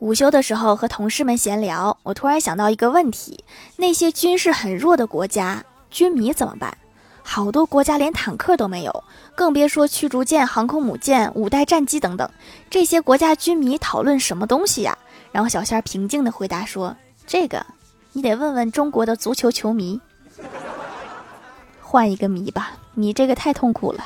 午休的时候和同事们闲聊，我突然想到一个问题：那些军事很弱的国家，军迷怎么办？好多国家连坦克都没有，更别说驱逐舰、航空母舰、五代战机等等。这些国家军迷讨论什么东西呀？然后小仙儿平静地回答说：“这个，你得问问中国的足球球迷。换一个迷吧，你这个太痛苦了。”